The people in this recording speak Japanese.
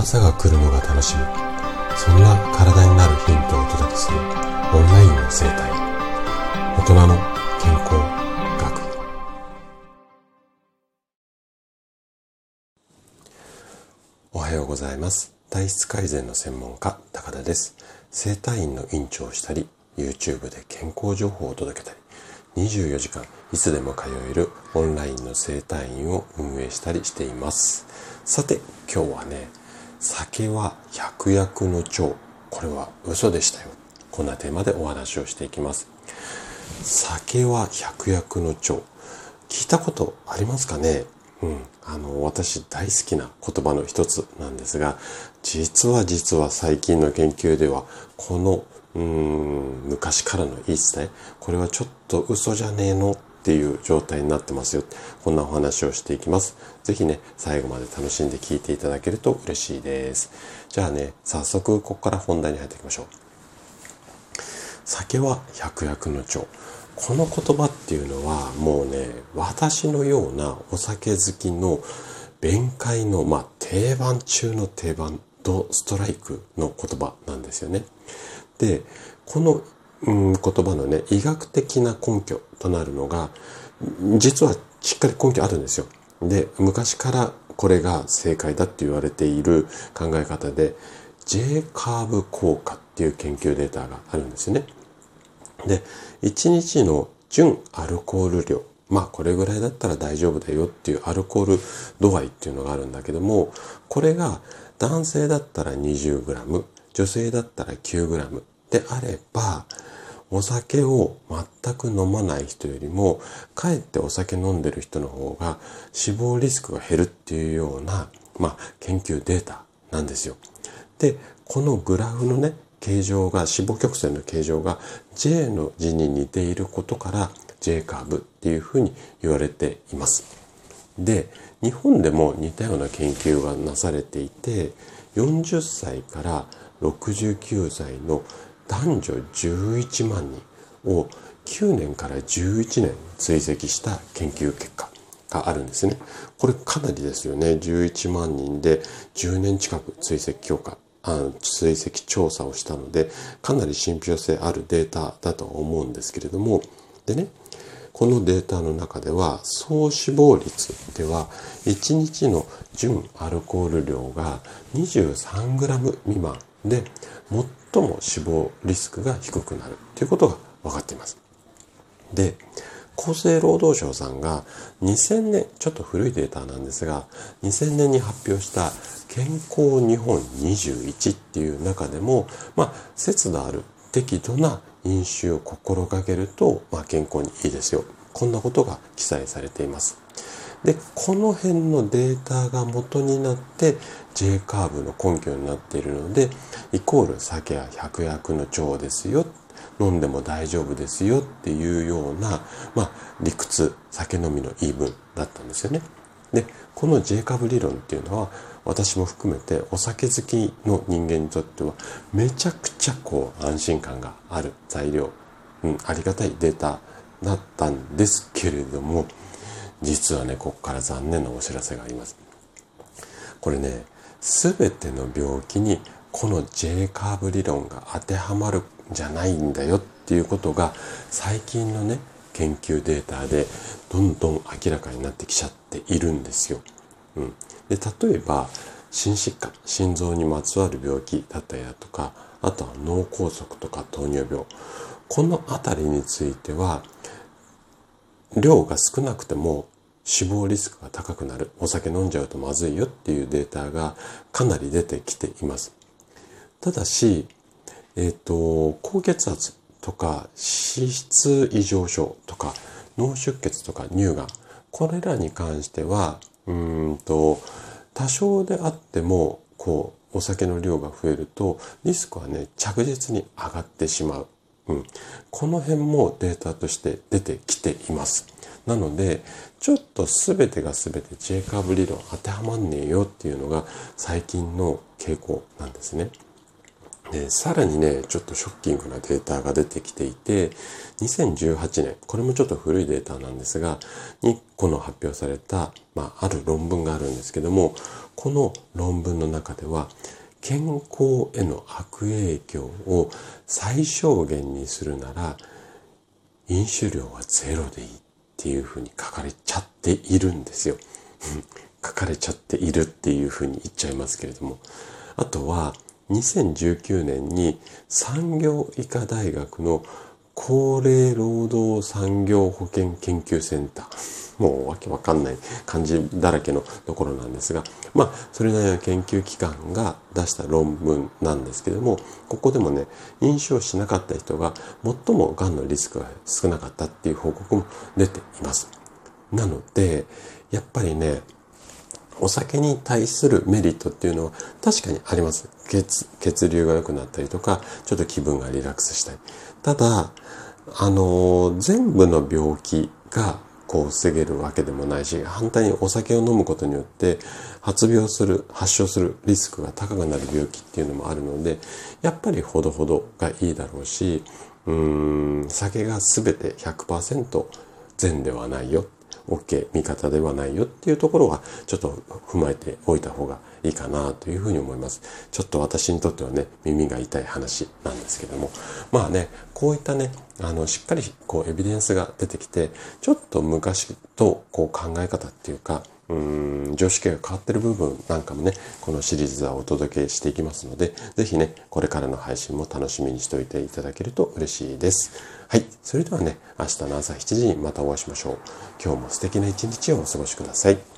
朝が来るのが楽しみ。そんな体になるヒントをお届けするオンラインの生態。大人の健康学。おはようございます。体質改善の専門家高田です。生体院の院長をしたり YouTube で健康情報を届けたり24時間いつでも通えるオンラインの生体院を運営したりしています。さて今日はね酒は百薬の長。これは嘘でしたよ。こんなテーマでお話をしていきます。酒は百薬の長。聞いたことありますかね？うん、あの私大好きな言葉の一つなんですが実は実は最近の研究ではこのうん昔からの言い伝え。これはちょっと嘘じゃねえのっていう状態になってますよ。こんなお話をしていきます。是非ね最後まで楽しんで聞いていただけると嬉しいです。じゃあね早速ここから本題に入っていきましょう。酒は百薬の長。この言葉っていうのはもうね私のようなお酒好きの弁解の、まあ、定番中の定番ドストライクの言葉なんですよね。でこの、言葉のね医学的な根拠となるのが実はしっかり根拠あるんですよ。で昔からこれが正解だって言われている考え方で J カーブ効果っていう研究データがあるんですね。で、1日の純アルコール量。まあこれぐらいだったら大丈夫だよっていうアルコール度合いっていうのがあるんだけども、これが男性だったら 20g、女性だったら 9g であれば、お酒を全く飲まない人よりも、かえってお酒飲んでる人の方が死亡リスクが減るっていうような、まあ研究データなんですよ。で、このグラフのね、形状が、脂肪曲線の形状が J の字に似ていることから J カーブっていうふうに言われています。で、日本でも似たような研究がなされていて、40歳から69歳の男女11万人を9年から11年追跡した研究結果があるんですね。これかなりですよね。11万人で10年近く追跡強化あ追跡調査をしたのでかなり信憑性あるデータだと思うんですけれどもでねこのデータの中では総死亡率では1日の純アルコール量が 23g 未満で最も死亡リスクが低くなるということが分かっています。で厚生労働省さんが2000年、ちょっと古いデータなんですが、2000年に発表した健康日本21っていう中でも、まあ、節度ある適度な飲酒を心がけると、まあ、健康にいいですよ。こんなことが記載されています。で、この辺のデータが元になって J カーブの根拠になっているので、イコール酒や百薬の長ですよ飲んでも大丈夫ですよっていうような、まあ、理屈、酒飲みの言い分だったんですよね。で、この J カーブ理論っていうのは、私も含めてお酒好きの人間にとっては、めちゃくちゃこう安心感がある材料、うん、ありがたいデータだったんですけれども、実はね、ここから残念なお知らせがあります。これね、すべての病気にこの J カーブ理論が当てはまるじゃないんだよっていうことが最近のね研究データでどんどん明らかになってきちゃっているんですよ。うん、で例えば心疾患心臓にまつわる病気だったりだとかあとは脳梗塞とか糖尿病この辺りについては量が少なくても死亡リスクが高くなるお酒飲んじゃうとまずいよっていうデータがかなり出てきています。ただしえっ、ー、と、高血圧とか脂質異常症とか脳出血とか乳がん、これらに関しては、うんと、多少であっても、こう、お酒の量が増えると、リスクはね、着実に上がってしまう。うん。この辺もデータとして出てきています。なので、ちょっと全てが全て J カーブ理論当てはまんねえよっていうのが最近の傾向なんですね。でさらにね、ちょっとショッキングなデータが出てきていて、2018年、これもちょっと古いデータなんですが、にこの発表された、まあ、ある論文があるんですけども、この論文の中では、健康への悪影響を最小限にするなら、飲酒量はゼロでいいっていうふうに書かれちゃっているんですよ。書かれちゃっているっていうふうに言っちゃいますけれども。あとは、2019年に産業医科大学の高齢労働産業保険研究センター。もうわけわかんない感じだらけのところなんですが、まあ、それなりの研究機関が出した論文なんですけども、ここでもね、飲酒をしなかった人が最も癌のリスクが少なかったっていう報告も出ています。なので、やっぱりね、お酒に対するメリットっていうのは確かにあります。血、血流が良くなったりとか、ちょっと気分がリラックスしたり。ただ、あの、全部の病気がこう防げるわけでもないし、反対にお酒を飲むことによって発病する、発症するリスクが高くなる病気っていうのもあるので、やっぱりほどほどがいいだろうし、うーん、酒が全て100%善ではないよ OK 味方ではないよっていうところはちょっと踏まえておいた方がいいかなというふうに思います。ちょっと私にとってはね、耳が痛い話なんですけども。まあね、こういったね、あの、しっかりこうエビデンスが出てきて、ちょっと昔とこう考え方っていうか、うん、常識が変わってる部分なんかもね、このシリーズはお届けしていきますので、是非ね、これからの配信も楽しみにしておいていただけると嬉しいです。はい。それではね、明日の朝7時にまたお会いしましょう。今日も素敵な一日をお過ごしください。